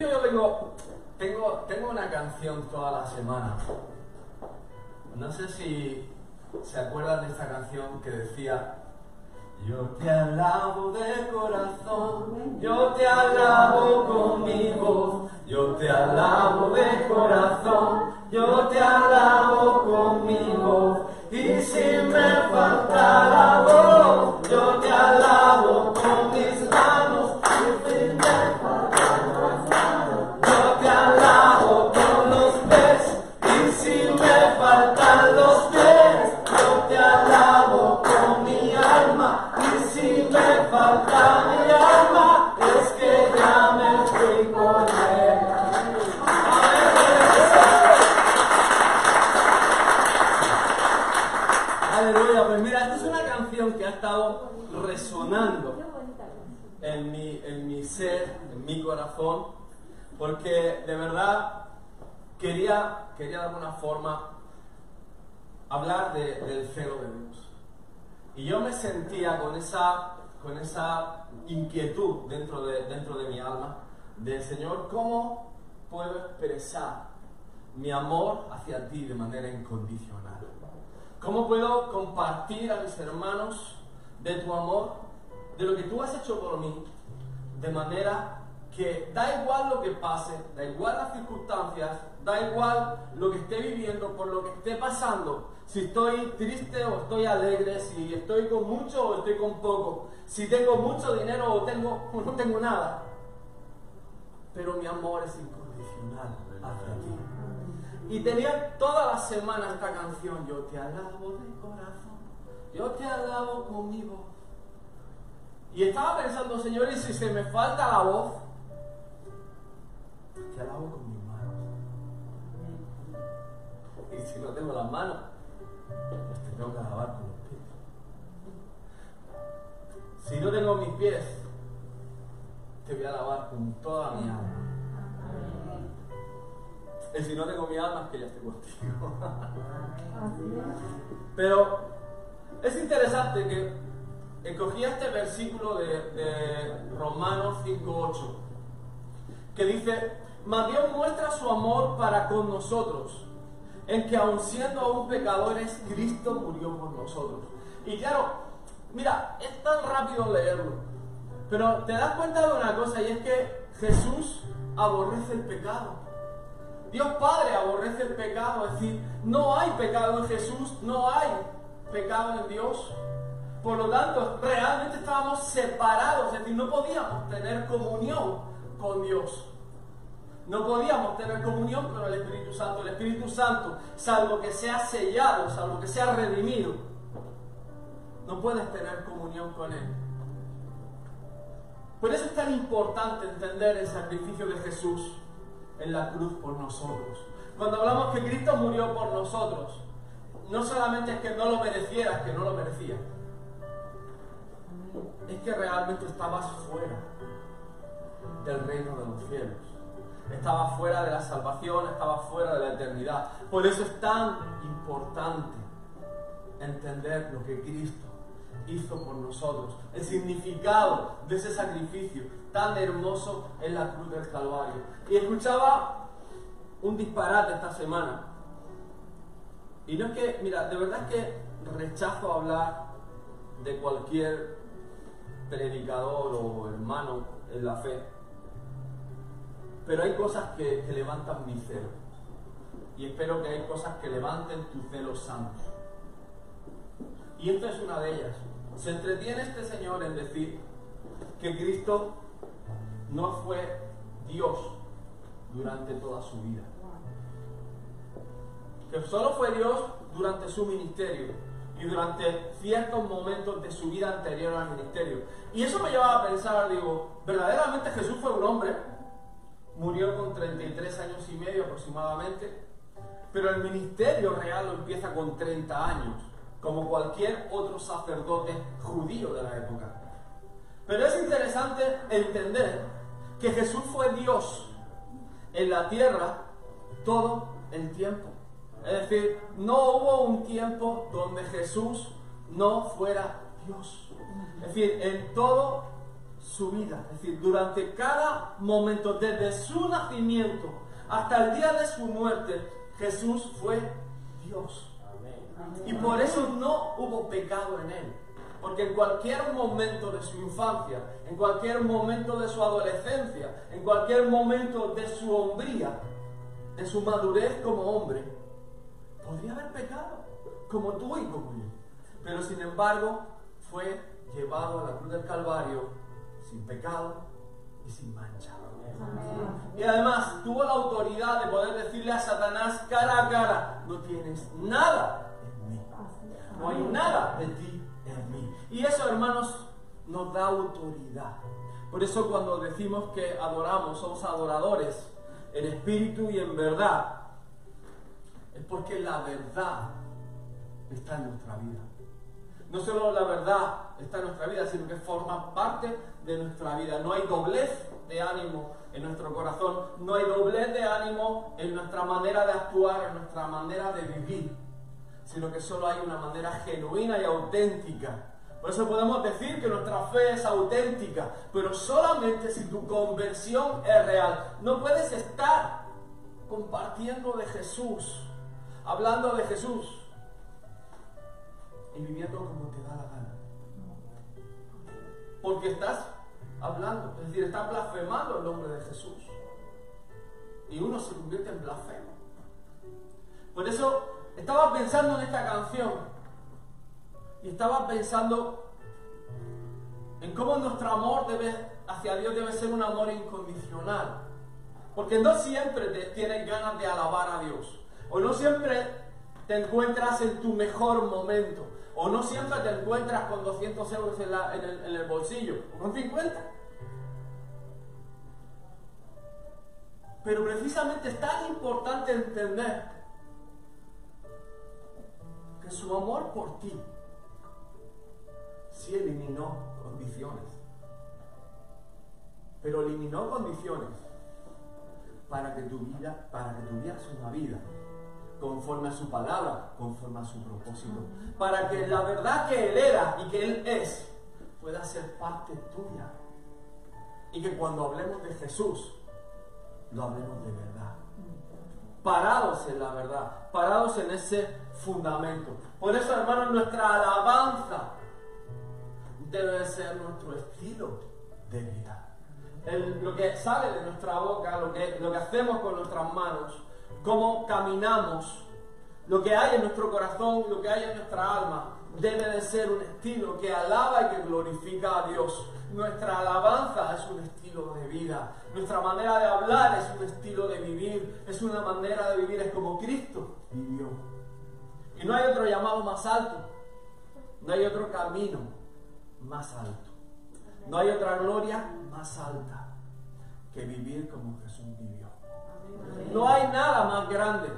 Yo tengo, tengo, tengo una canción toda la semana. No sé si se acuerdan de esta canción que decía Yo te alabo de corazón, yo te alabo con mi voz, yo te alabo de corazón, yo te alabo con mi voz. Y si me falta la voz, yo te alabo con mis en mi, en mi ser, en mi corazón, porque de verdad quería, quería de alguna forma hablar de- del celo de Dios. Y yo me sentía con esa, con esa inquietud dentro de, dentro de mi alma, del Señor, ¿cómo puedo expresar mi amor hacia ti de manera incondicional? ¿Cómo puedo compartir a mis hermanos de tu amor, de lo que tú has hecho por mí, de manera que da igual lo que pase, da igual las circunstancias, da igual lo que esté viviendo, por lo que esté pasando, si estoy triste o estoy alegre, si estoy con mucho o estoy con poco, si tengo mucho dinero o, tengo, no tengo nada, pero mi amor es incondicional hacia ti. Y tenía toda la semana esta canción, yo te alabo de corazón, yo te alabo conmigo. Y estaba pensando, Señor, y si se me falta la voz, te alabo con mis manos. Y si no tengo las manos, pues te tengo que alabar con los pies. Si no tengo mis pies, te voy a alabar con toda mi alma. Y si no tengo mi alma, es que ya estoy contigo. Pero es interesante que escogí este versículo de, de Romanos 5.8, que dice, mas Dios muestra su amor para con nosotros, en que aun siendo aún pecadores, Cristo murió por nosotros. Y claro, mira, es tan rápido leerlo, pero te das cuenta de una cosa, y es que Jesús aborrece el pecado. Dios Padre aborrece el pecado, es decir, no hay pecado en Jesús, no hay pecado en Dios. Por lo tanto, realmente estábamos separados, es decir, no podíamos tener comunión con Dios. No podíamos tener comunión con el Espíritu Santo. El Espíritu Santo, salvo que sea sellado, salvo que sea redimido, no puedes tener comunión con Él. Por eso es tan importante entender el sacrificio de Jesús en la cruz por nosotros. Cuando hablamos que Cristo murió por nosotros, no solamente es que no lo mereciera, es que no lo merecía. Es que realmente estabas fuera del reino de los cielos. Estaba fuera de la salvación, estaba fuera de la eternidad. Por eso es tan importante entender lo que Cristo hizo por nosotros, el significado de ese sacrificio tan hermoso en la cruz del Calvario. Y escuchaba un disparate esta semana. Y no es que, mira, de verdad que rechazo hablar de cualquier predicador o hermano en la fe. Pero hay cosas que, levantan mi celo. Y espero que hay cosas que levanten tu celo santo. Y esta es una de ellas. Se entretiene este señor en decir que Cristo no fue Dios durante toda su vida. Que solo fue Dios durante su ministerio y durante ciertos momentos de su vida anterior al ministerio. Y eso me llevaba a pensar, digo, verdaderamente Jesús fue un hombre, murió con 33 años y medio aproximadamente, pero el ministerio real lo empieza con 30 años, como cualquier otro sacerdote judío de la época. Pero es interesante entender que Jesús fue Dios en la tierra todo el tiempo. Es decir, no hubo un tiempo donde Jesús no fuera Dios. Es decir, en todo su vida. Es decir, durante cada momento, desde su nacimiento hasta el día de su muerte, Jesús fue Dios. Y por eso no hubo pecado en él. Porque en cualquier momento de su infancia, en cualquier momento de su adolescencia, en cualquier momento de su hombría, de su madurez como hombre, podría haber pecado, como tú y como yo. Pero sin embargo, fue llevado a la cruz del Calvario sin pecado y sin mancha. Y además tuvo la autoridad de poder decirle a Satanás cara a cara, no tienes nada en mí. No hay nada de ti en mí. Y eso, hermanos, nos da autoridad. Por eso cuando decimos que adoramos, somos adoradores en espíritu y en verdad, porque la verdad está en nuestra vida. No solo la verdad está en nuestra vida, sino que forma parte de nuestra vida. No hay doblez de ánimo en nuestro corazón, no hay doblez de ánimo en nuestra manera de actuar, en nuestra manera de vivir, sino que solo hay una manera genuina y auténtica. Por eso podemos decir que nuestra fe es auténtica, pero solamente si tu conversión es real. No puedes estar compartiendo de Jesús, hablando de Jesús y viviendo como te da la gana. Porque estás hablando, es decir, estás blasfemando el nombre de Jesús. Y uno se convierte en blasfemo. Por eso estaba pensando en esta canción y estaba pensando en cómo nuestro amor debe, hacia Dios debe ser un amor incondicional. Porque no siempre tienes ganas de alabar a Dios. O no siempre te encuentras en tu mejor momento. O no siempre te encuentras con 200 euros en, el, bolsillo. O con 50. Pero precisamente es tan importante entender que su amor por ti sí eliminó condiciones. Pero eliminó condiciones para que tu vida, para que tuvieras una vida conforme a su palabra, conforme a su propósito, para que la verdad que Él era y que Él es pueda ser parte tuya. Y que cuando hablemos de Jesús, lo hablemos de verdad. Parados en la verdad, parados en ese fundamento. Por eso, hermanos, nuestra alabanza debe ser nuestro estilo de vida. lo que sale de nuestra boca, lo que, lo que hacemos con nuestras manos, cómo caminamos, lo que hay en nuestro corazón, lo que hay en nuestra alma, debe de ser un estilo que alaba y que glorifica a Dios. Nuestra alabanza es un estilo de vida. Nuestra manera de hablar es un estilo de vivir. Es una manera de vivir. Es como Cristo vivió. Y no hay otro llamado más alto. No hay otro camino más alto. No hay otra gloria más alta que vivir como Jesús vivió. No hay nada más grande.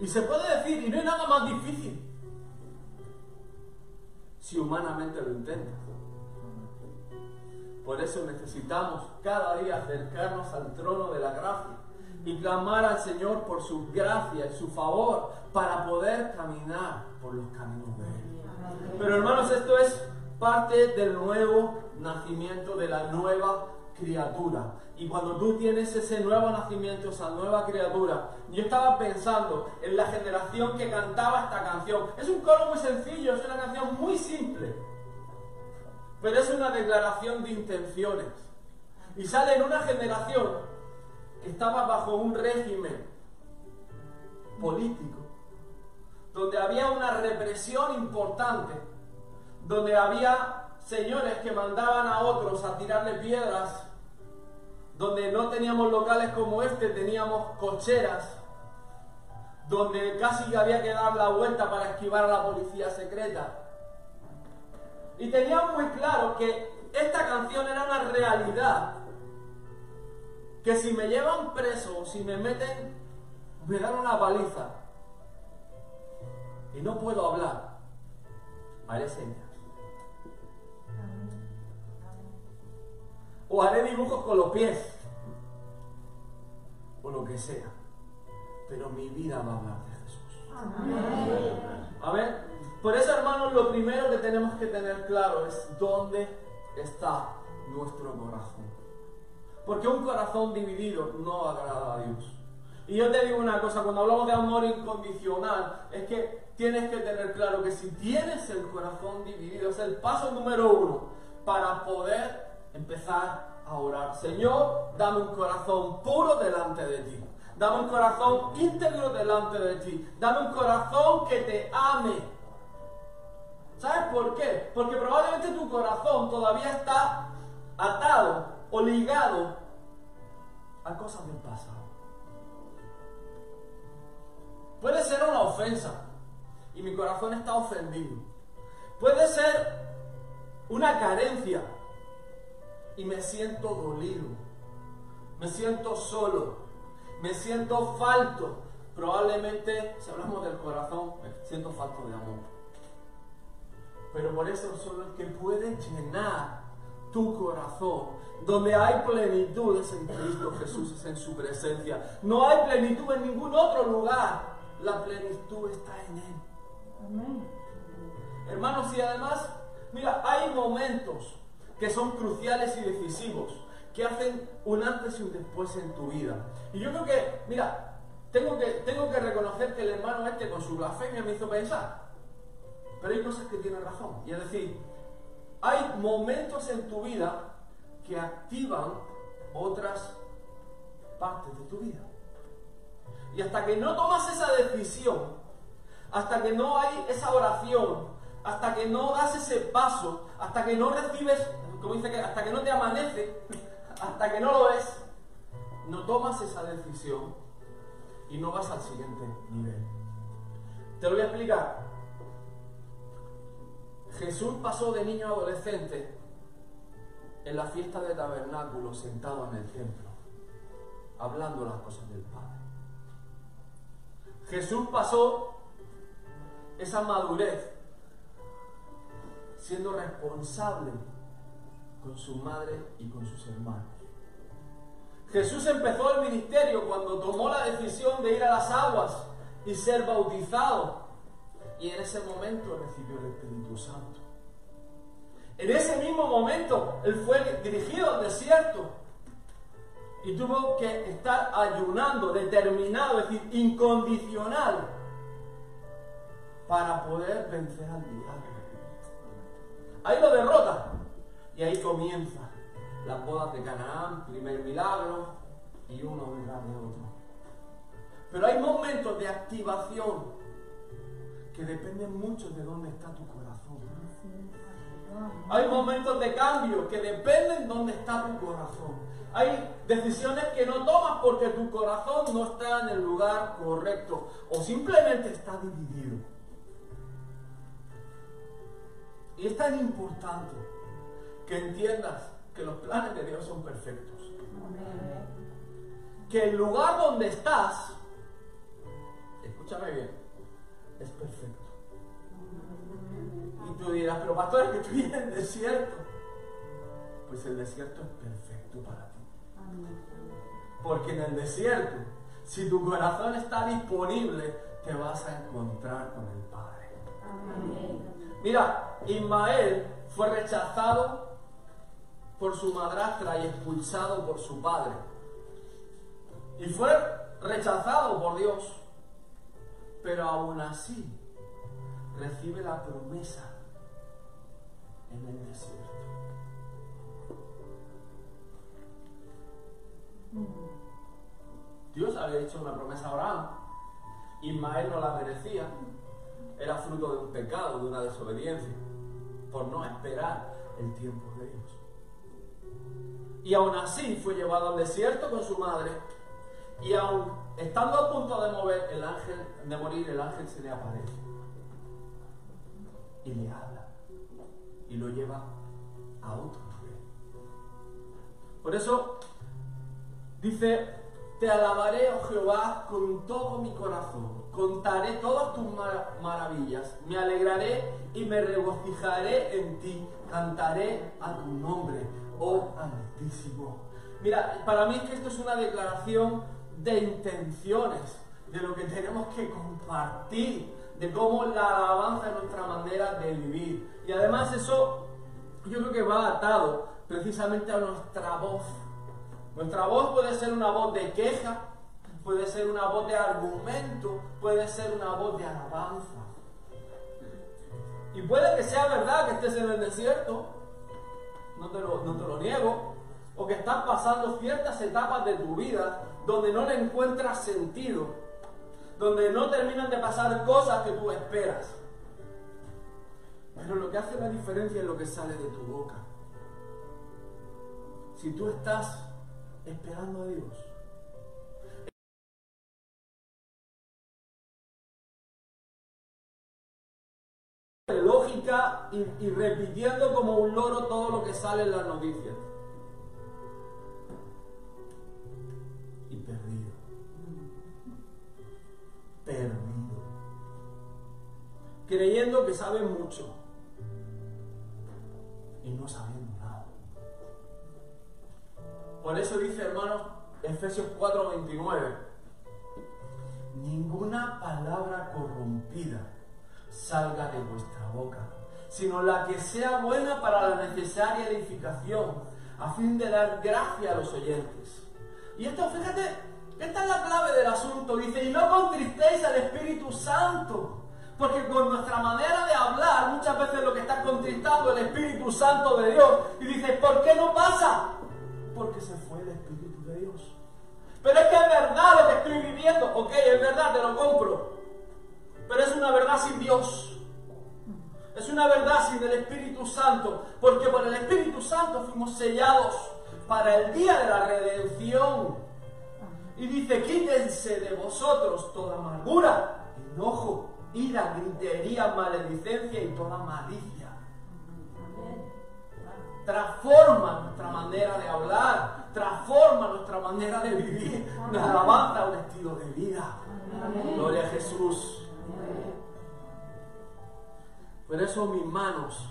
Y se puede decir, y no hay nada más difícil si humanamente lo intentas. Por eso necesitamos cada día acercarnos al trono de la gracia y clamar al Señor por su gracia y su favor para poder caminar por los caminos de Él. Pero hermanos, esto es parte del nuevo nacimiento, de la nueva criatura. Y cuando tú tienes ese nuevo nacimiento, esa nueva criatura, yo estaba pensando en la generación que cantaba esta canción. Es un coro muy sencillo, es una canción muy simple, pero es una declaración de intenciones. Y sale en una generación que estaba bajo un régimen político, donde había una represión importante, donde había señores que mandaban a otros a tirarle piedras donde no teníamos locales como este, teníamos cocheras, donde casi había que dar la vuelta para esquivar a la policía secreta. Y teníamos muy claro que esta canción era una realidad, que si me llevan preso, si me meten, me dan una paliza y no puedo hablar, haré. O haré dibujos con los pies, o lo que sea. Pero mi vida va a hablar de Jesús. Amén. Por eso, hermanos, lo primero que tenemos que tener claro es dónde está nuestro corazón. Porque un corazón dividido no agrada a Dios. Y yo te digo una cosa, cuando hablamos de amor incondicional, es que tienes que tener claro que si tienes el corazón dividido, es el paso número uno para poder empezar a orar. Señor, dame un corazón puro delante de ti. Dame un corazón íntegro delante de ti. Dame un corazón que te ame. ¿Sabes por qué? Porque probablemente tu corazón todavía está atado o ligado a cosas del pasado. Puede ser una ofensa y mi corazón está ofendido. Puede ser una carencia y me siento dolido. Me siento solo. Me siento falto. Probablemente, si hablamos del corazón, me siento falto de amor. Pero por eso solo el que puede llenar tu corazón, donde hay plenitud es en Cristo Jesús, es en su presencia. No hay plenitud en ningún otro lugar. La plenitud está en Él. Amén. Hermanos, y además, mira, hay momentos que son cruciales y decisivos, que hacen un antes y un después en tu vida. Y yo creo que, mira, tengo que, tengo que reconocer que el hermano este con su blasfemia me hizo pensar. Pero hay cosas que tienen razón. Y es decir, hay momentos en tu vida que activan otras partes de tu vida. Y hasta que no tomas esa decisión, hasta que no hay esa oración, hasta que no das ese paso, hasta que no recibes como dice que hasta que no te amanece, hasta que no lo ves, no tomas esa decisión y no vas al siguiente nivel. Te lo voy a explicar. Jesús pasó de niño a adolescente en la fiesta de tabernáculo sentado en el templo, hablando las cosas del Padre. Jesús pasó esa madurez siendo responsable con su madre y con sus hermanos. Jesús empezó el ministerio cuando tomó la decisión de ir a las aguas y ser bautizado. Y en ese momento recibió el Espíritu Santo. En ese mismo momento él fue dirigido al desierto y tuvo que estar ayunando, determinado, es decir, incondicional, para poder vencer al diablo. Ahí lo derrota, y ahí comienza las bodas de Canaán, primer milagro y uno detrás de otro. Pero hay momentos de activación que dependen mucho de dónde está tu corazón. Hay momentos de cambio que dependen de dónde está tu corazón. Hay decisiones que no tomas porque tu corazón no está en el lugar correcto o simplemente está dividido. Y es tan importante que entiendas que los planes de Dios son perfectos. Que el lugar donde estás, escúchame bien, es perfecto. Y tú dirás, pero pastor, es que estoy en el desierto. Pues el desierto es perfecto para ti. Porque en el desierto, si tu corazón está disponible, te vas a encontrar con el Padre. Mira, Ismael fue rechazado por su madrastra y expulsado por su padre. Y fue rechazado por Dios, pero aún así recibe la promesa en el desierto. Dios había hecho una promesa a Abraham. Ismael no la merecía. Era fruto de un pecado, de una desobediencia, por no esperar el tiempo de Dios. Y aún así fue llevado al desierto con su madre. Y aún estando a punto de mover el de morir, el ángel se le aparece. Y le habla. Y lo lleva a otro nivel. Por eso dice, te alabaré, oh Jehová, con todo mi corazón. Contaré todas tus maravillas. Me alegraré y me regocijaré en ti. Cantaré a tu nombre oh Altísimo. Mira, para mí es que esto es una declaración de intenciones, de lo que tenemos que compartir, de cómo la alabanza es nuestra manera de vivir. Y además eso yo creo que va atado precisamente a nuestra voz. Nuestra voz puede ser una voz de queja, puede ser una voz de argumento, puede ser una voz de alabanza. Y puede que sea verdad que estés en el desierto, no te lo, niego, o que estás pasando ciertas etapas de tu vida donde no le encuentras sentido, donde no terminan de pasar cosas que tú esperas. Pero lo que hace la diferencia es lo que sale de tu boca. Si tú estás esperando a Dios, lógica y, repitiendo como un loro todo lo que sale en las noticias. Y perdido. Perdido. Creyendo que saben mucho y no sabiendo nada. Por eso dice, hermanos, Efesios 4:29, ninguna palabra corrompida salga de vuestra boca, sino la que sea buena para la necesaria edificación, a fin de dar gracia a los oyentes. Y esto, fíjate, esta es la clave del asunto. Dice, y no contristéis al Espíritu Santo porque con nuestra manera de hablar, muchas veces lo que está contristando el Espíritu Santo de Dios. Y dice, ¿por qué no pasa? Porque se fue el Espíritu de Dios. Pero es que es verdad lo que estoy viviendo. Ok, es verdad, te lo compro. Pero es una verdad sin Dios. Es una verdad sin el Espíritu Santo. Porque por el Espíritu Santo fuimos sellados para el día de la redención. Y dice, quítense de vosotros toda amargura, enojo, ira, gritería, maledicencia y toda malicia. Transforma nuestra manera de hablar, transforma nuestra manera de vivir, nos alabanza un estilo de vida. Gloria a Jesús. Por eso mis manos,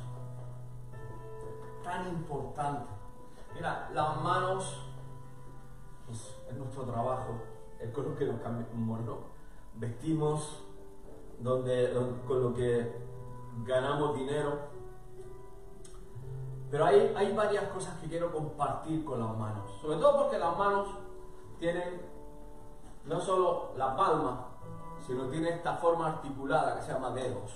tan importante. Mira, las manos es nuestro trabajo, es con lo que nos cambiamos, vestimos, donde, con lo que ganamos dinero. Pero hay, hay varias cosas que quiero compartir con las manos. Sobre todo porque las manos tienen no solo la palma, sino tiene esta forma articulada que se llama dedos.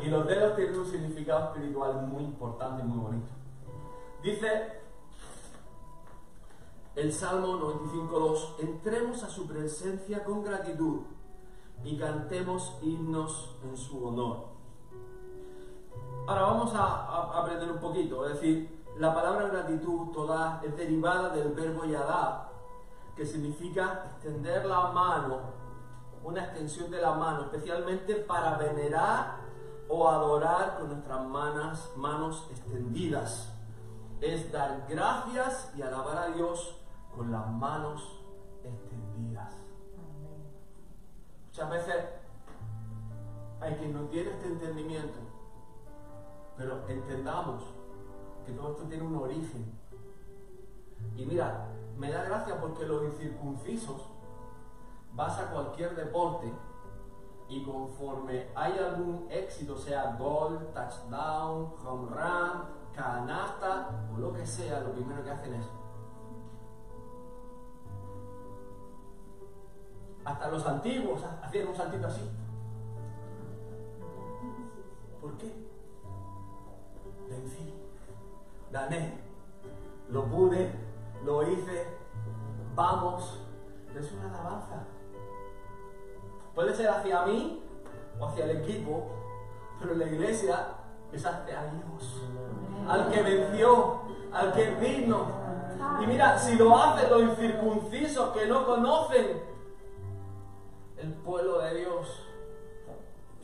Y los dedos tienen un significado espiritual muy importante y muy bonito. Dice el Salmo 95.2, entremos a su presencia con gratitud y cantemos himnos en su honor. Ahora vamos a, aprender un poquito, es decir, la palabra gratitud toda es derivada del verbo yadá, que significa extender la mano, una extensión de la mano, especialmente para venerar o adorar con nuestras manos, manos extendidas. Es dar gracias y alabar a Dios con las manos extendidas. Muchas veces hay quien no tiene este entendimiento, pero entendamos que todo esto tiene un origen. Y mira, me da gracia porque los incircuncisos vas a cualquier deporte y conforme hay algún éxito, sea gol, touchdown, home run, canasta o lo que sea, lo primero que hacen es Hasta los antiguos hacían un saltito así. ¿Por qué? Vencí, gané, lo pude, lo hice, vamos. Es una alabanza. Puede ser hacia mí o hacia el equipo, pero la iglesia es hacia Dios, al que venció, al que vino. Y mira, si lo hacen los incircuncisos que no conocen el pueblo de Dios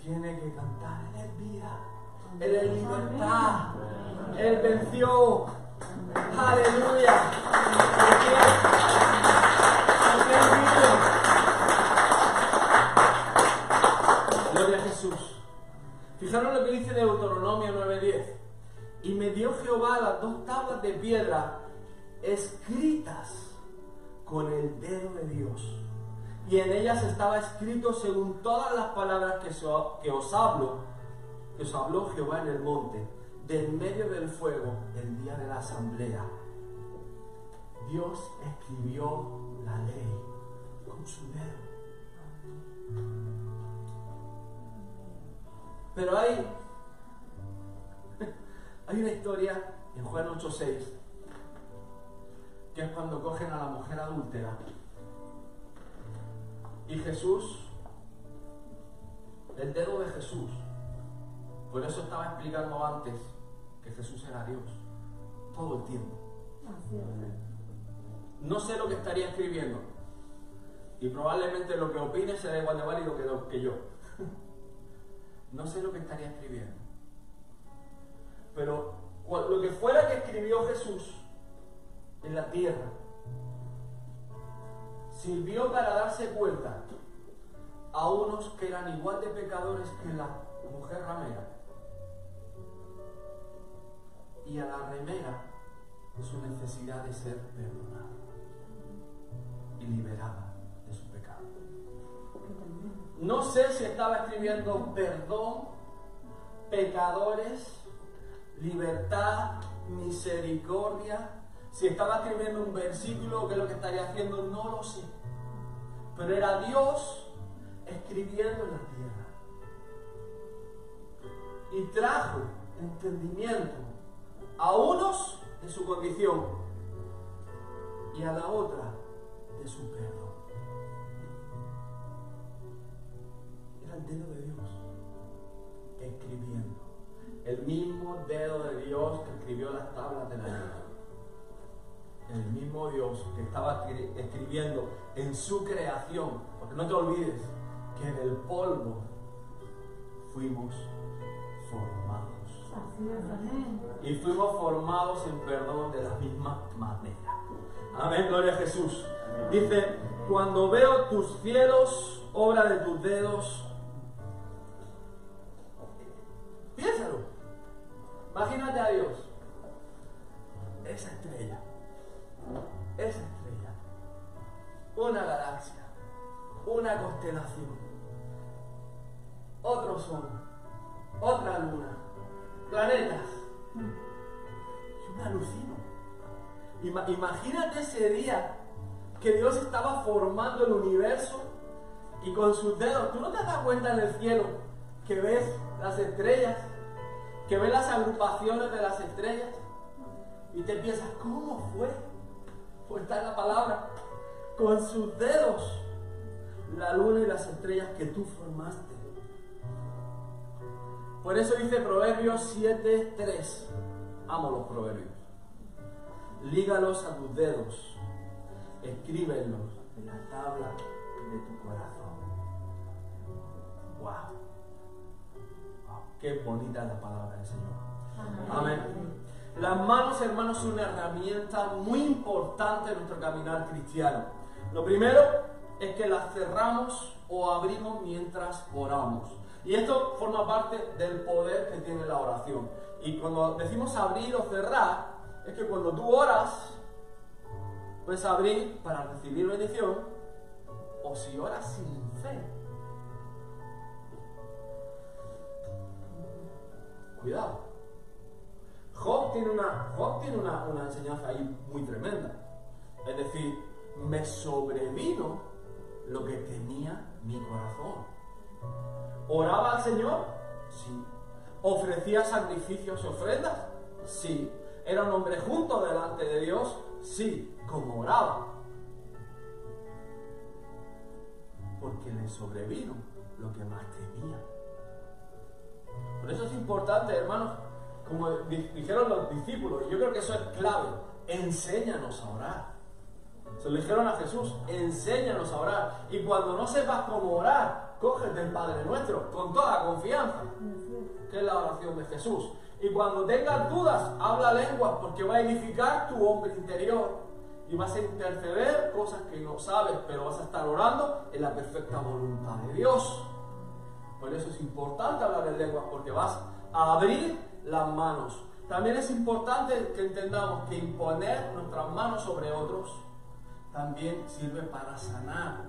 tiene que cantar. Él es vida, Él es libertad, Él venció. Aleluya. Gloria a Jesús. Fijaros lo que dice Deuteronomio 9:10. Y me dio Jehová las dos tablas de piedra escritas con el dedo de Dios y en ellas estaba escrito según todas las palabras que, que os hablo, que os habló Jehová en el monte. del medio del fuego el día de la asamblea, Dios escribió la ley con su dedo. Pero hay, hay una historia en Juan 8:6 que es cuando cogen a la mujer adúltera y Jesús, el dedo de Jesús, por eso estaba explicando antes que Jesús era Dios todo el tiempo. No sé lo que estaría escribiendo y probablemente lo que opine será igual de válido que, lo, que yo. No sé lo que estaría escribiendo. Pero lo que fuera que escribió Jesús en la tierra, sirvió para darse cuenta a unos que eran igual de pecadores que la mujer ramera y a la remera su necesidad de ser perdonada y liberada. No sé si estaba escribiendo perdón, pecadores, libertad, misericordia, si estaba escribiendo un versículo, que es lo que estaría haciendo, no lo sé. Pero era Dios escribiendo en la tierra. Y trajo entendimiento a unos de su condición y a la otra de su perdón. El dedo de Dios escribiendo. El mismo dedo de Dios que escribió las tablas de la ley el mismo Dios que estaba escribiendo en su creación, porque no te olvides que del polvo fuimos formados. Y fuimos formados en perdón de la misma manera. Amén, gloria a Jesús. Dice, cuando veo tus cielos, obra de tus dedos, piénsalo. Imagínate a Dios, esa estrella. Esa estrella, una galaxia, una constelación, otro sol, otra luna, planetas. Yo me alucino. Imagínate ese día que Dios estaba formando el universo y con sus dedos, tú no te das cuenta en el cielo que ves las estrellas, que ves las agrupaciones de las estrellas y te piensas, ¿cómo fue? pues está la palabra, con sus dedos la luna y las estrellas que tú formaste. Por eso dice Proverbios 7:3. Amo los proverbios. Lígalos a tus dedos, escríbelos en la tabla de tu corazón. Wow. Qué bonita es la palabra del Señor. Amén. Las manos, hermanos, son una herramienta muy importante en nuestro caminar cristiano. Lo primero es que las cerramos o abrimos mientras oramos. Y esto forma parte del poder que tiene la oración. Y cuando decimos abrir o cerrar, es que cuando tú oras, puedes abrir para recibir bendición, o si oras sin fe. Cuidado. Job tiene una, tiene una, una enseñanza ahí muy tremenda. Es decir, me sobrevino lo que tenía mi corazón. ¿Oraba al Señor? Sí. ¿Ofrecía sacrificios y ofrendas? Sí. ¿Era un hombre junto delante de Dios? Sí. ¿Cómo oraba? Porque le sobrevino lo que más temía. Por eso es importante, hermanos, como dijeron los discípulos, y yo creo que eso es clave, enséñanos a orar. Se lo dijeron a Jesús, enséñanos a orar. Y cuando no sepas cómo orar, cógete el Padre Nuestro con toda confianza, que es la oración de Jesús. Y cuando tengas dudas, habla lenguas, porque va a edificar tu hombre interior. Y vas a interceder cosas que no sabes, pero vas a estar orando en la perfecta voluntad de Dios. Por eso es importante hablar en lenguas, porque vas a abrir las manos. También es importante que entendamos que imponer nuestras manos sobre otros también sirve para sanar.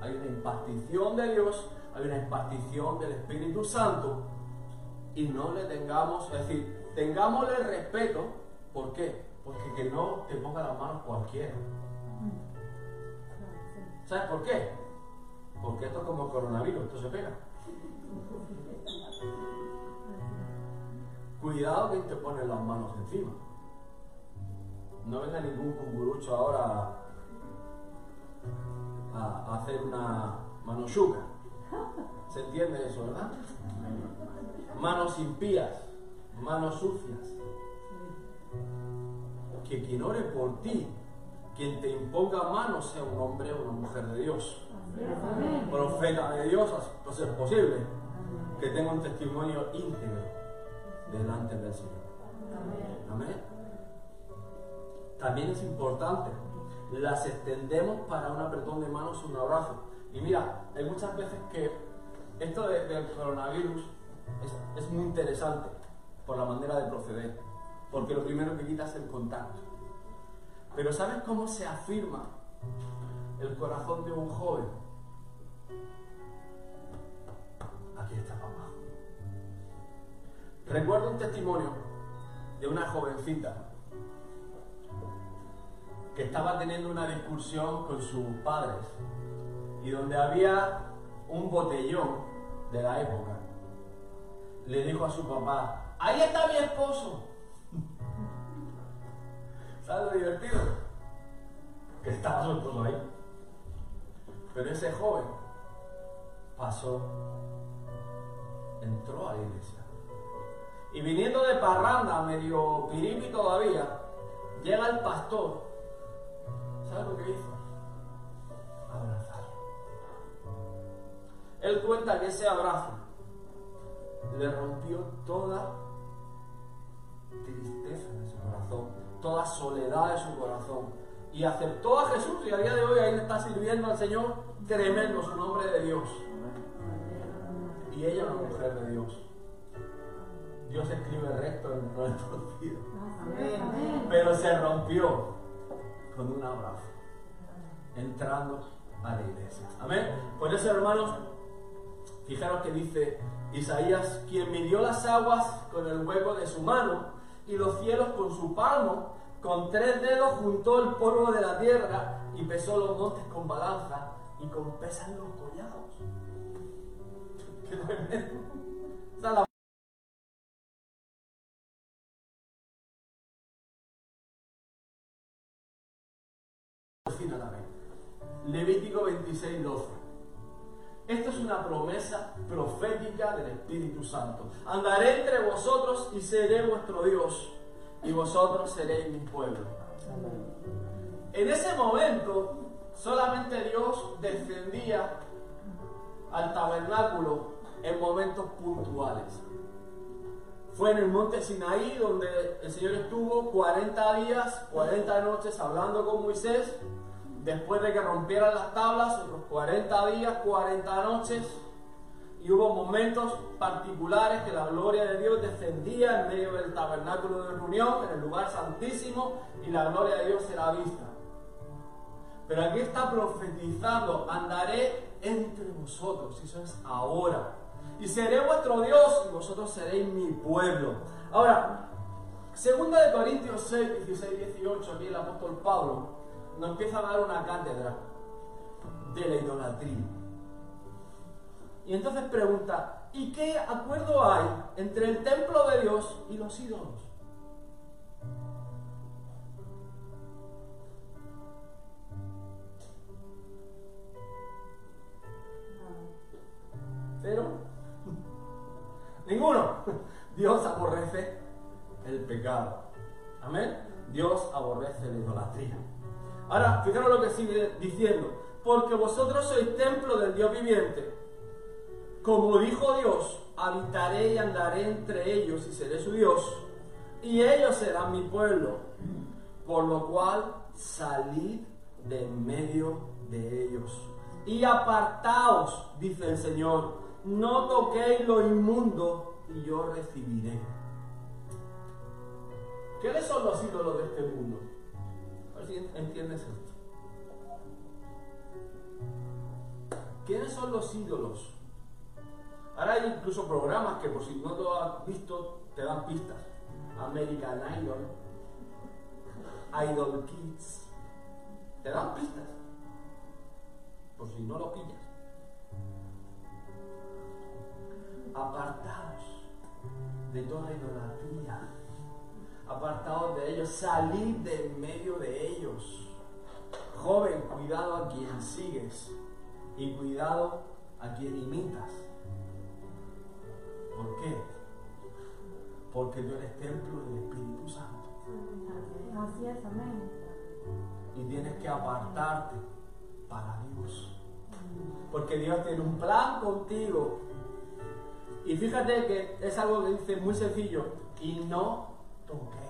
Hay una impartición de Dios, hay una impartición del Espíritu Santo y no le tengamos, es decir, tengámosle respeto, ¿por qué? Porque que no te ponga las manos cualquiera. ¿Sabes por qué? Porque esto es como coronavirus, esto se pega. Cuidado que te ponen las manos encima. No venga ningún cucurucho ahora a, hacer una manoshuca. ¿Se entiende eso, verdad? Manos impías, manos sucias. Que quien ore por ti, quien te imponga manos, sea un hombre o una mujer de Dios. Profeta de Dios, a ser posible, que tenga un testimonio íntegro delante del Señor. Amén. También es importante, las extendemos para un apretón de manos, un abrazo. Y mira, hay muchas veces que esto del coronavirus es, muy interesante por la manera de proceder, porque lo primero que quita es el contacto. Pero ¿sabes cómo se afirma el corazón de un joven? Recuerdo un testimonio de una jovencita que estaba teniendo una discusión con sus padres y donde había un botellón de la época, le dijo a su papá, ahí está mi esposo. ¿Sabes lo divertido? Que estaba su esposo ahí. Pero ese joven pasó, entró a la iglesia. Y viniendo de parranda, medio piripi todavía, llega el pastor. ¿Sabes lo que hizo? Abrazar. Él cuenta que ese abrazo le rompió toda tristeza de su corazón, toda soledad de su corazón. Y aceptó a Jesús y a día de hoy ahí le está sirviendo al Señor tremendo su nombre de Dios. Y ella una mujer de Dios. Dios escribe recto en el torcido. Pero se rompió con un abrazo, entrando a la iglesia. Amén. Por eso, hermanos, Fijaros que dice Isaías, quien midió las aguas con el hueco de su mano y los cielos con su palmo, con tres dedos juntó el polvo de la tierra y pesó los montes con balanza y con pesas los collados. Qué tremendo. Levítico 26, 12. Esta es una promesa profética del Espíritu Santo. Andaré entre vosotros y seré vuestro Dios, y vosotros seréis mi pueblo. En ese momento, solamente Dios descendía al tabernáculo en momentos puntuales. Fue en el monte Sinaí donde el Señor estuvo 40 días, 40 noches hablando con Moisés después de que rompieran las tablas, otros 40 días, 40 noches, y hubo momentos particulares que la gloria de Dios descendía en medio del tabernáculo de reunión, en el lugar santísimo, y la gloria de Dios será vista. Pero aquí está profetizando, andaré entre vosotros, y eso es ahora. Y seré vuestro Dios y vosotros seréis mi pueblo. Ahora, segunda de Corintios 6, 16, 18, aquí el apóstol Pablo nos empieza a dar una cátedra de la idolatría. Y entonces pregunta, ¿y qué acuerdo hay entre el templo de Dios y los ídolos? Cero. Ninguno. Dios aborrece el pecado. Amén. Dios aborrece la idolatría. Ahora, fijaros lo que sigue diciendo. Porque vosotros sois templo del Dios viviente. Como dijo Dios, habitaré y andaré entre ellos y seré su Dios. Y ellos serán mi pueblo. Por lo cual, salid de en medio de ellos. Y apartaos, dice el Señor. No toquéis lo inmundo y yo recibiré. ¿Qué son los ídolos de este mundo? Entiendes esto. ¿Quiénes son los ídolos? Ahora hay incluso programas que por si no lo has visto, te dan pistas. American Idol, Idol Kids, te dan pistas. Por si no lo pillas. Apartados de toda idolatría. Apartados de ellos, salir de en medio de ellos. Joven, cuidado a quien sigues y cuidado a quien imitas. ¿Por qué? Porque tú eres templo del Espíritu Santo. Así es, amén. Y tienes que apartarte para Dios. Porque Dios tiene un plan contigo. Y fíjate que es algo que dice muy sencillo. Y no toquéis.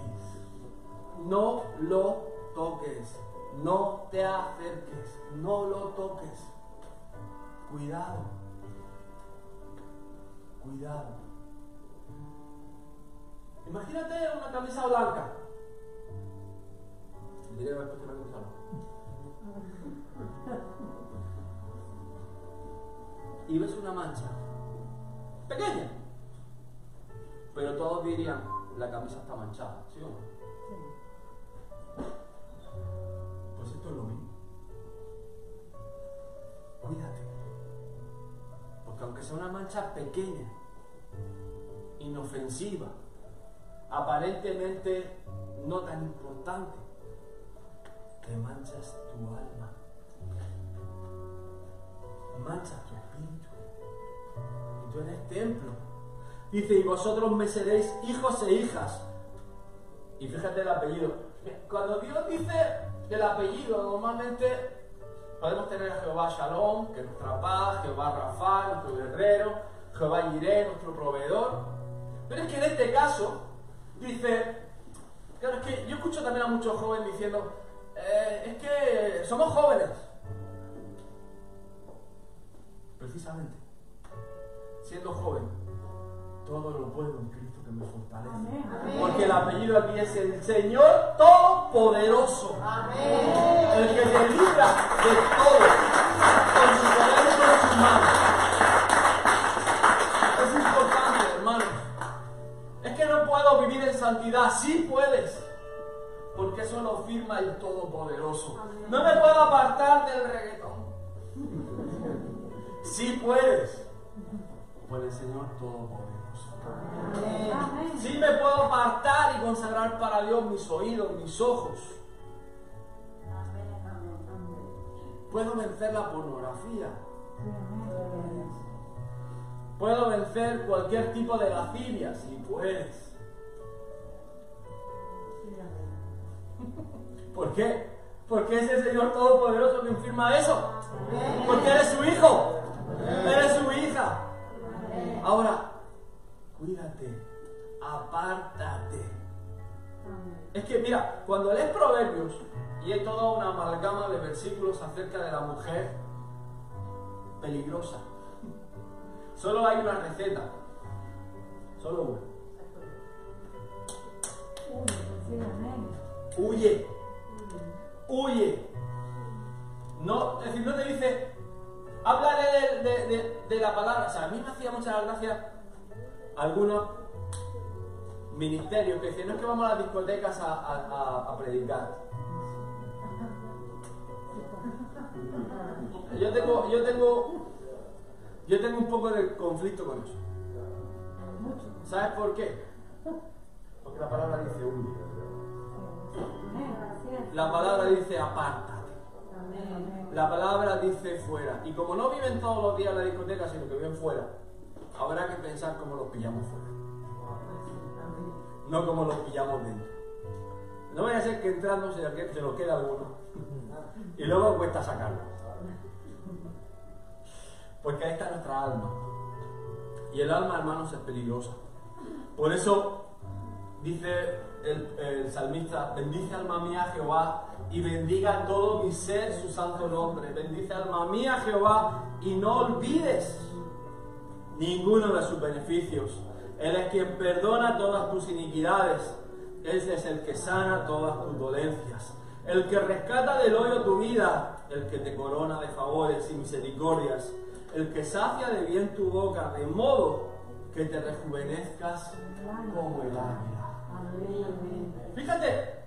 No lo toques. No te acerques. No lo toques. Cuidado. Cuidado. Imagínate una camisa blanca. Diré una camisa blanca. Y ves una mancha. Pequeña. Pero todos dirían, la camisa está manchada, ¿sí o no? Pequeña, inofensiva, aparentemente no tan importante, te manchas tu alma, manchas tu espíritu. Y tú eres templo. Dice, y vosotros me seréis hijos e hijas. Y fíjate el apellido. Cuando Dios dice el apellido, normalmente podemos tener a Jehová Shalom, que es nuestra paz, Jehová Rafa, nuestro guerrero, Jehová Jireh, nuestro proveedor. Pero es que en este caso, dice, claro, es que yo escucho también a muchos jóvenes diciendo, eh, es que somos jóvenes. Precisamente, siendo joven, todo lo puedo en que me fortalece. Amén. Porque el apellido aquí es el Señor Todopoderoso. El que te libra de todo. Con su poder y con su mano. Es importante, hermano. Es que no puedo vivir en santidad. Sí puedes. Porque eso lo firma el Todopoderoso. No me puedo apartar del reggaetón. Sí puedes. Por el Señor Todopoderoso. Sí me puedo apartar y consagrar para Dios mis oídos, mis ojos. Puedo vencer la pornografía. Puedo vencer cualquier tipo de lascivia, si puedes. ¿Por qué? Porque es el Señor Todopoderoso quien firma eso. Porque eres su hijo. Eres su hija. Ahora, cuídate. Apártate. Es que mira, cuando lees Proverbios y hay toda una amalgama de versículos acerca de la mujer peligrosa, solo hay una receta, solo una. Huye, huye. No, es decir, no te dice, háblale de, de- de- de la palabra. O sea, a mí me hacía mucha gracia algunos ministerios que decían, no es que vamos a las discotecas a, a- a- a predicar. Yo tengo, yo tengo, yo tengo un poco de conflicto con eso. ¿Sabes por qué? Porque la palabra dice es. La palabra dice apártate. La palabra dice fuera. Y como no viven todos los días en la discoteca, sino que viven fuera, habrá que pensar cómo los pillamos fuera. No como los pillamos dentro. No vaya a ser que entrando se, nos quede alguno. Y luego cuesta sacarlo. Porque ahí está nuestra alma. Y el alma, hermanos, es peligrosa. Por eso dice el, el salmista, bendice alma mía Jehová y bendiga todo mi ser su santo nombre. Bendice alma mía Jehová y no olvides ninguno de sus beneficios. Él es quien perdona todas tus iniquidades. Él es el que sana todas tus dolencias. El que rescata del hoyo tu vida. El que te corona de favores y misericordias. el que sacia de bien tu boca, de modo que te rejuvenezcas como el águila. Fíjate,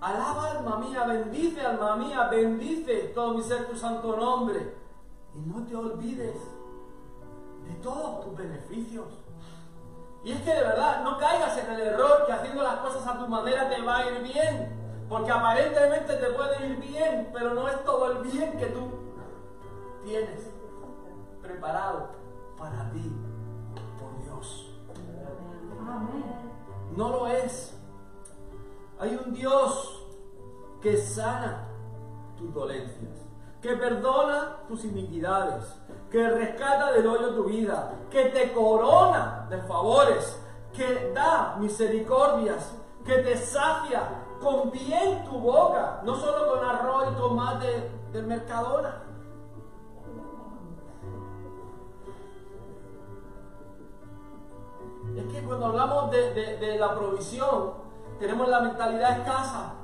alaba alma mía, bendice alma mía, bendice todo mi ser tu santo nombre. Y no te olvides de todos tus beneficios. Y es que de verdad no caigas en el error que haciendo las cosas a tu manera te va a ir bien. Porque aparentemente te puede ir bien, pero no es todo el bien que tú tienes preparado para ti por Dios. No lo es. Hay un Dios que sana tus dolencias, que perdona tus iniquidades, que rescata del hoyo tu vida, que te corona de favores, que da misericordias, que te sacia con bien tu boca, no solo con arroz y tomate del Mercadona. Es que cuando hablamos de, de- de la provisión, tenemos la mentalidad escasa.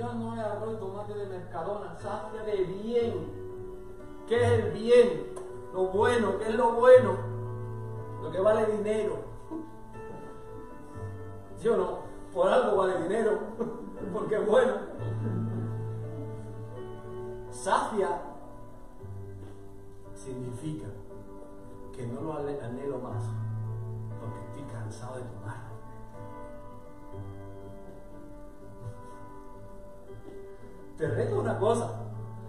Dios no es arroz y tomate de Mercadona, sacia de bien. ¿Qué es el bien? Lo bueno, ¿qué es lo bueno? Lo que vale dinero. ¿Sí o no? Por algo vale dinero, porque es bueno. Sacia significa que no lo anhelo más, porque estoy cansado de tomar. Te reto una cosa,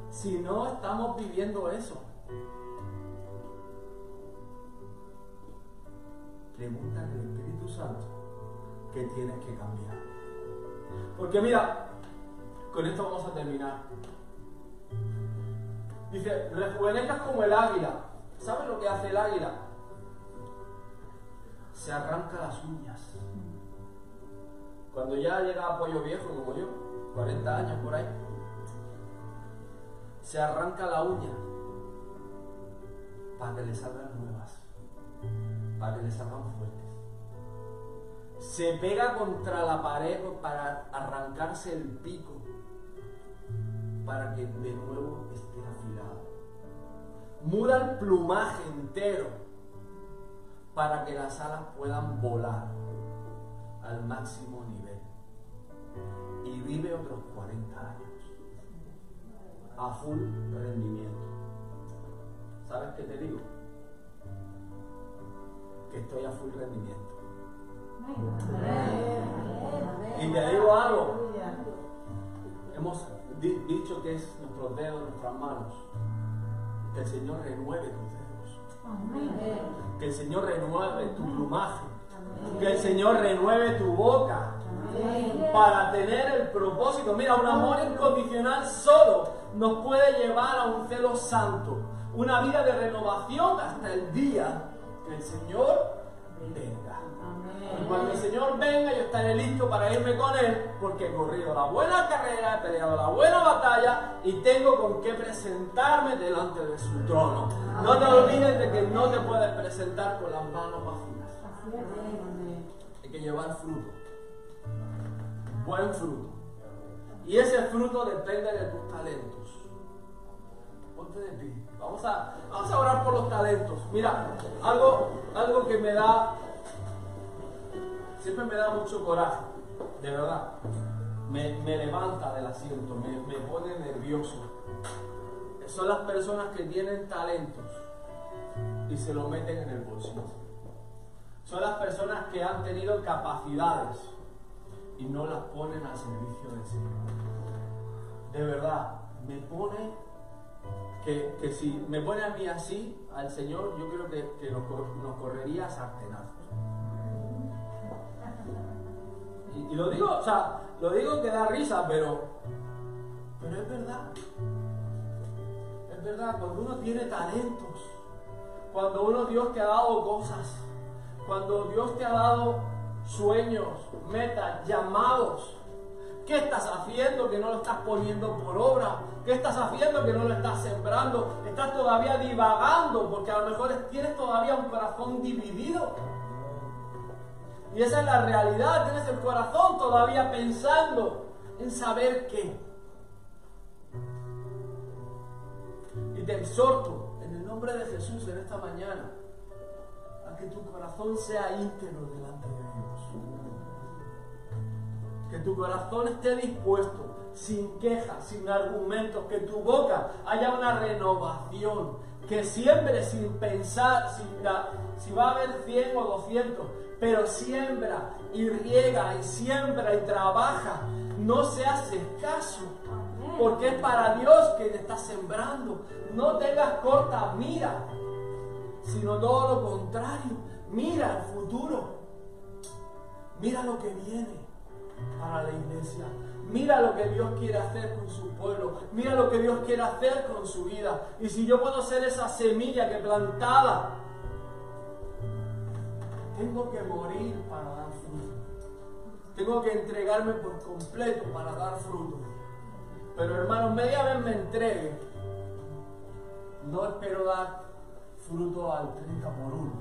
si no estamos viviendo eso, pregúntale al Espíritu Santo que tienes que cambiar. Porque mira, con esto vamos a terminar. Dice, rejuvenezcas como el águila. ¿Sabes lo que hace el águila? Se arranca las uñas. Cuando ya llega a pollo viejo como yo, 40 años por ahí, se arranca la uña para que le salgan nuevas, para que le salgan fuertes. Se pega contra la pared para arrancarse el pico, para que de nuevo esté afilado. Muda el plumaje entero para que las alas puedan volar al máximo nivel. Y vive otros 40 años a full rendimiento. ¿Sabes qué te digo? Que estoy a full rendimiento. Y te digo algo, hemos di- dicho que es nuestros dedos, nuestras manos. Que el Señor renueve tus dedos. Que el Señor renueve tu plumaje. Que el Señor renueve tu boca. Para tener el propósito. Mira, un amor incondicional solo nos puede llevar a un celo santo. Una vida de renovación hasta el día que el Señor venga. Y cuando el Señor venga, yo estaré listo para irme con Él, porque he corrido la buena carrera, he peleado la buena batalla y tengo con qué presentarme delante de su trono. No te olvides de que no te puedes presentar con las manos vacías. Hay que llevar fruto. Buen fruto. Y ese fruto depende de tus talentos. De pie. Vamos a, vamos a orar por los talentos. Mira, algo, algo que me da siempre me da mucho coraje, de verdad. Me, me levanta del asiento, me, me pone nervioso. Son las personas que tienen talentos y se lo meten en el bolsillo. Son las personas que han tenido capacidades y no las ponen al servicio del Señor. De verdad, me pone que, que si me pone a mí así, al Señor, yo creo que, que nos, nos correría a sartenazos. Y, y lo digo, o sea, lo digo que da risa, pero, pero es verdad. Es verdad, cuando uno tiene talentos, cuando uno Dios te ha dado cosas, cuando Dios te ha dado sueños, metas, llamados, ¿qué estás haciendo que no lo estás poniendo por obra? ¿Qué estás haciendo que no lo estás sembrando? Estás todavía divagando porque a lo mejor tienes todavía un corazón dividido. Y esa es la realidad, tienes el corazón todavía pensando en saber qué. te exhorto en el nombre de Jesús en esta mañana a que tu corazón sea íntegro delante de Dios. Que tu corazón esté dispuesto, sin quejas, sin argumentos, que tu boca haya una renovación, que siempre sin pensar si, si va a haber 100 o 200, pero siembra y riega y siembra y trabaja, no seas escaso, porque es para Dios que te está sembrando. No tengas corta mira, sino todo lo contrario, mira el futuro, mira lo que viene para la iglesia. Mira lo que Dios quiere hacer con su pueblo. Mira lo que Dios quiere hacer con su vida. Y si yo puedo ser esa semilla que plantaba, tengo que morir para dar fruto. Tengo que entregarme por completo para dar fruto. Pero hermano, media vez me entregue, no espero dar fruto al 30 por 1,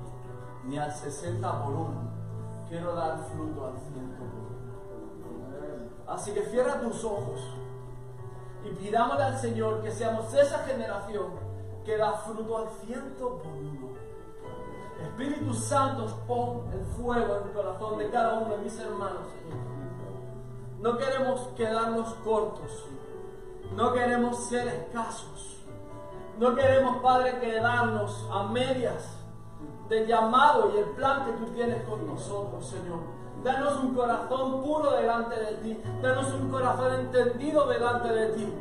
ni al 60 por 1. Quiero dar fruto al 100 por 1. Así que cierra tus ojos y pidámosle al Señor que seamos esa generación que da fruto al ciento por uno. Espíritu Santo, pon el fuego en el corazón de cada uno de mis hermanos. No queremos quedarnos cortos. No queremos ser escasos. No queremos, Padre, quedarnos a medias del llamado y el plan que tú tienes con nosotros, Señor. Danos un corazón puro delante de ti. Danos un corazón entendido delante de ti.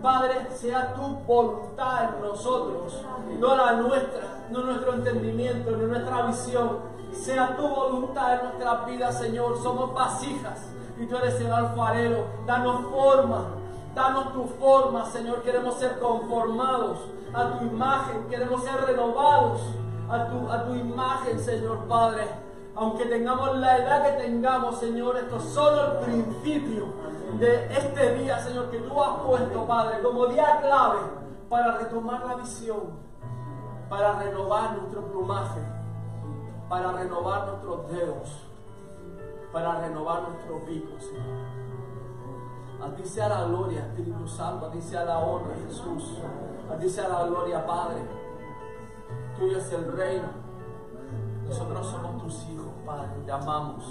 Padre, sea tu voluntad en nosotros, no la nuestra, no nuestro entendimiento, no nuestra visión. Sea tu voluntad en nuestras vidas, Señor. Somos vasijas y tú eres el alfarero. Danos forma, danos tu forma, Señor. Queremos ser conformados a tu imagen, queremos ser renovados a tu, a tu imagen, Señor Padre aunque tengamos la edad que tengamos, Señor, esto es solo el principio de este día, Señor, que tú has puesto, Padre, como día clave para retomar la visión, para renovar nuestro plumaje, para renovar nuestros dedos, para renovar nuestro pico, Señor. A ti sea la gloria, Espíritu Santo, a ti sea la honra, Jesús, a ti sea la gloria, Padre. Tuyo es el reino. Nosotros somos tus hijos, Padre. Te amamos.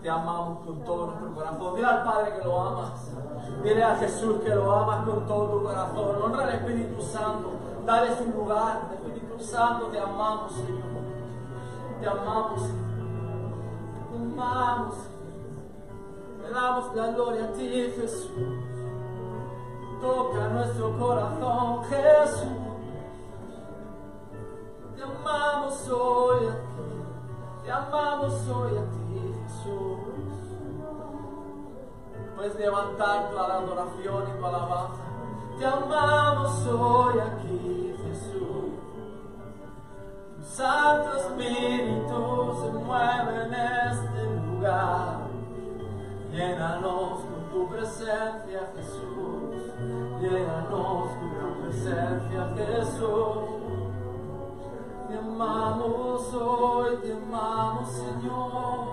Te amamos con todo nuestro corazón. Dile al Padre que lo amas. Dile a Jesús que lo amas con todo tu corazón. Honra al Espíritu Santo. Dale su lugar. Espíritu Santo, te amamos, Señor. Te amamos. Te amamos. Te damos la gloria a ti, Jesús. Toca nuestro corazón, Jesús. Te amamos hoy te amamos hoy a ti, Jesús. Puedes levantar tu adoración y tu alabanza. Te amamos hoy aquí, Jesús. Santo Espíritu se mueve en este lugar. Llénanos con tu presencia, Jesús. Llénanos con tu presencia, Jesús. Te amamos hoy, te amamos Señor,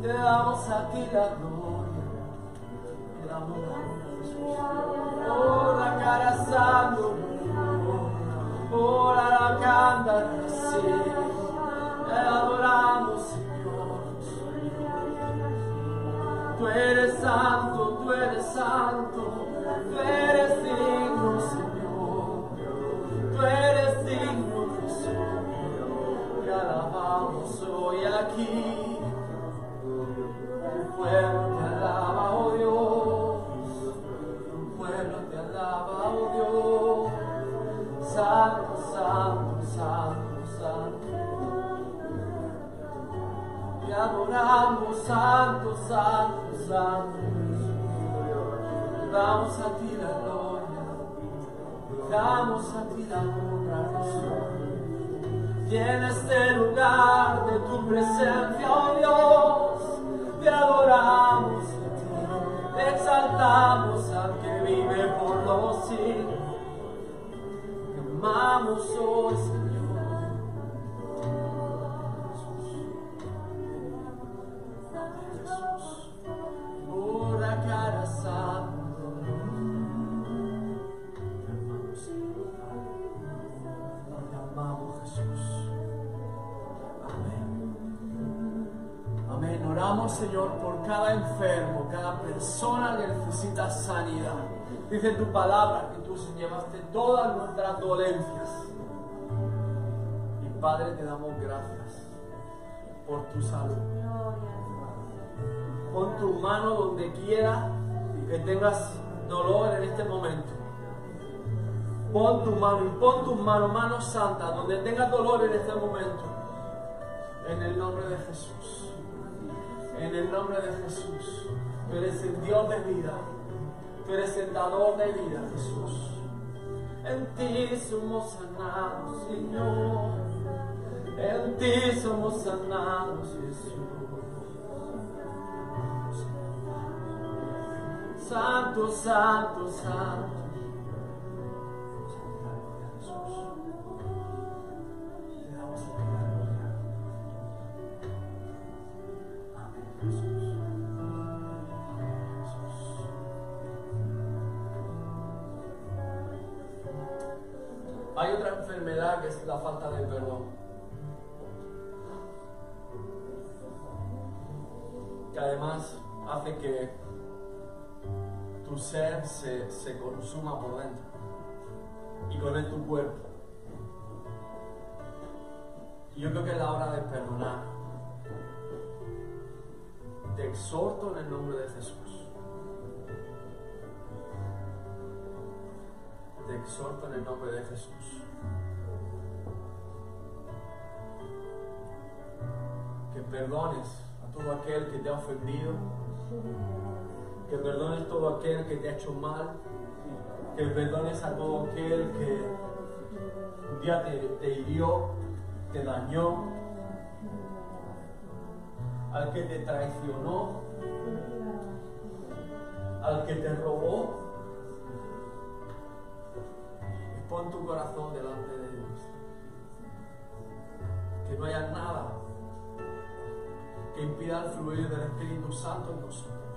te damos a ti la gloria, te damos la. Oh, la cara santo, oh, la canta, te adoramos Señor. Tú eres santo, tú eres santo, tú eres digno Señor, tú eres digno alabamos hoy aquí. Un pueblo te Señor, por cada enfermo, cada persona que necesita sanidad. Dice tu palabra que tú llevaste todas nuestras dolencias. Y Padre, te damos gracias por tu salud. Pon tu mano donde quiera que tengas dolor en este momento. Pon tu mano y pon tu mano, mano santa, donde tengas dolor en este momento. En el nombre de Jesús. En el nombre de Jesús. Tú eres el Dios de vida. Tú eres el dador de vida, Jesús. En ti somos sanados, Señor. En ti somos sanados, Jesús. Santo, santo, santo. Consuma por dentro y con él tu cuerpo. Y yo creo que es la hora de perdonar. Te exhorto en el nombre de Jesús. Te exhorto en el nombre de Jesús. Que perdones a todo aquel que te ha ofendido. Que perdones todo aquel que te ha hecho mal. Que perdones a todo aquel que un día te, te hirió, te dañó. Al que te traicionó. Al que te robó pon tu corazón delante de Dios. Que no haya nada que impida el fluir del Espíritu Santo en nosotros.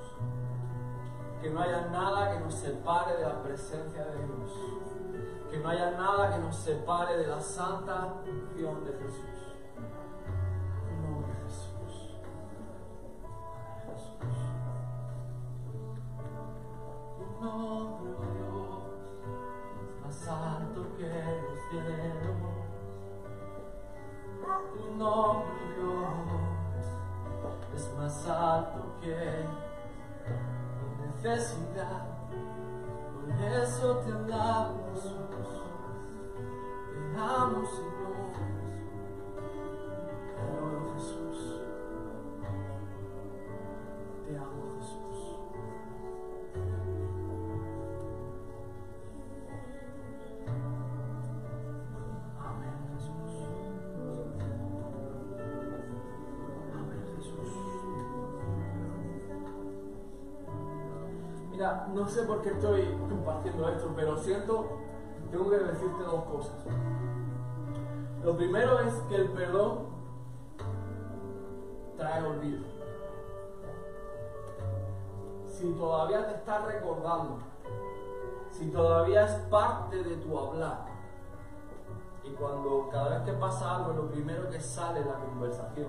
Que no haya nada que nos separe de la presencia de Dios. Que no haya nada que nos separe de la santa acción de Jesús. De tu hablar, y cuando cada vez que pasa algo, lo primero que sale es la conversación,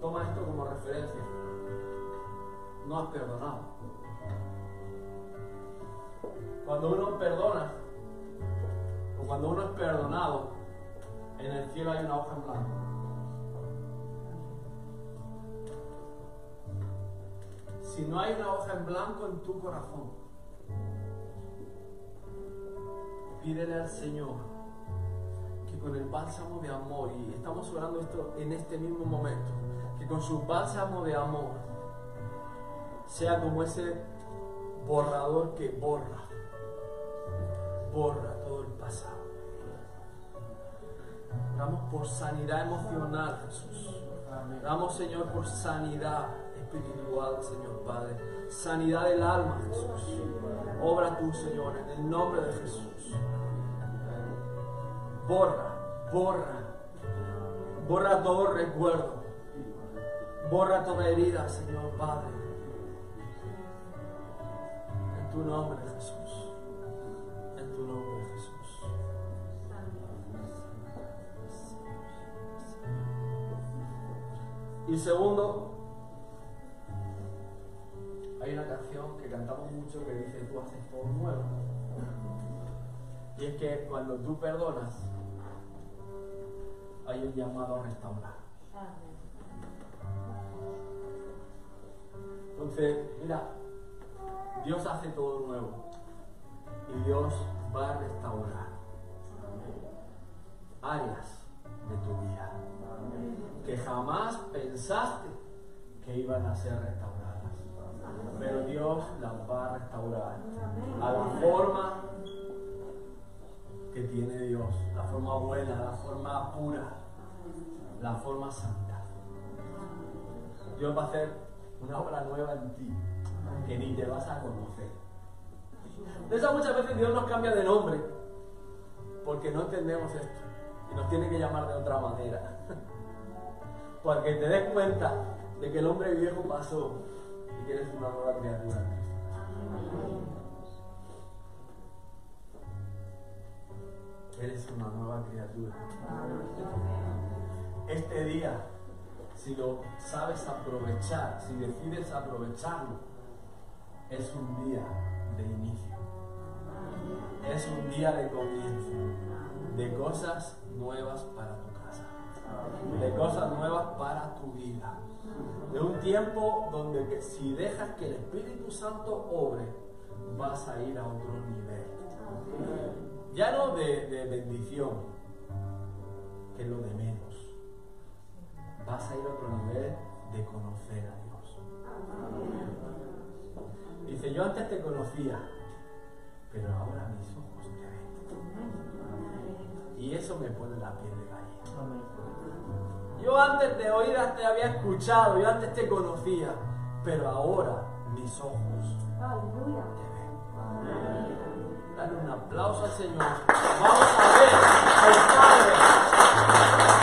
toma esto como referencia. No has perdonado. Cuando uno perdona, o cuando uno es perdonado, en el cielo hay una hoja en blanco. Si no hay una hoja en blanco en tu corazón, pídele al Señor que con el bálsamo de amor, y estamos orando esto en este mismo momento, que con su bálsamo de amor sea como ese borrador que borra, borra todo el pasado. Oramos por sanidad emocional, Jesús. Oramos, Señor, por sanidad espiritual, Señor Padre. Sanidad del alma, Jesús. Obra tú, Señor, en el nombre de Jesús. Borra, borra, borra todo recuerdo. Borra toda herida, Señor Padre. En tu nombre, Jesús. En tu nombre, Jesús. Y segundo, cantamos mucho que dice tú haces todo nuevo. Y es que cuando tú perdonas, hay un llamado a restaurar. Entonces, mira, Dios hace todo nuevo y Dios va a restaurar áreas de tu vida que jamás pensaste que iban a ser restauradas. Pero Dios las va a restaurar a la forma que tiene Dios, la forma buena, la forma pura, la forma santa. Dios va a hacer una obra nueva en ti que ni te vas a conocer. De eso muchas veces Dios nos cambia de nombre porque no entendemos esto y nos tiene que llamar de otra manera. Porque te des cuenta de que el hombre viejo pasó eres una nueva criatura. Eres una nueva criatura. Este día, si lo sabes aprovechar, si decides aprovecharlo, es un día de inicio. Es un día de comienzo, de cosas nuevas para tu casa, de cosas nuevas para tu vida, de un tiempo donde si dejas que el Espíritu Santo obre, vas a ir a otro nivel. Ya no de, de bendición, que es lo de menos. Vas a ir a otro nivel de conocer a Dios. Dice, yo antes te conocía, pero ahora mis ojos te. Y eso me pone la piel de gallina. Yo antes de oídas te había escuchado, yo antes te conocía, pero ahora mis ojos te ven. Dale un aplauso al Señor. Vamos a ver al Padre.